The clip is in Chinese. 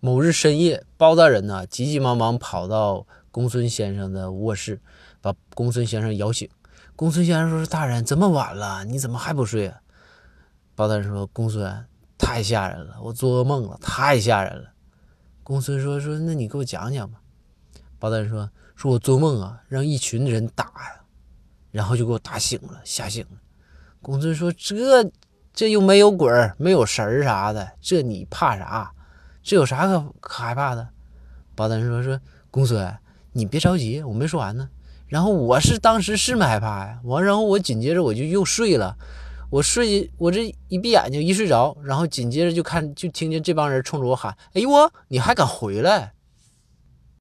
某日深夜，包大人呢急急忙忙跑到公孙先生的卧室，把公孙先生摇醒。公孙先生说：“大人，这么晚了，你怎么还不睡啊？”包大人说：“公孙，太吓人了，我做噩梦了，太吓人了。”公孙说：“说那你给我讲讲吧。”包大人说：“说我做梦啊，让一群人打呀，然后就给我打醒了，吓醒了。”公孙说：“这这又没有鬼，没有神儿啥的，这你怕啥？”这有啥可可害怕的？包大人说：“说公孙，你别着急，我没说完呢。然后我是当时是没害怕呀，完然后我紧接着我就又睡了。我睡，我这一闭眼睛一睡着，然后紧接着就看就听见这帮人冲着我喊：‘哎呦，你还敢回来？’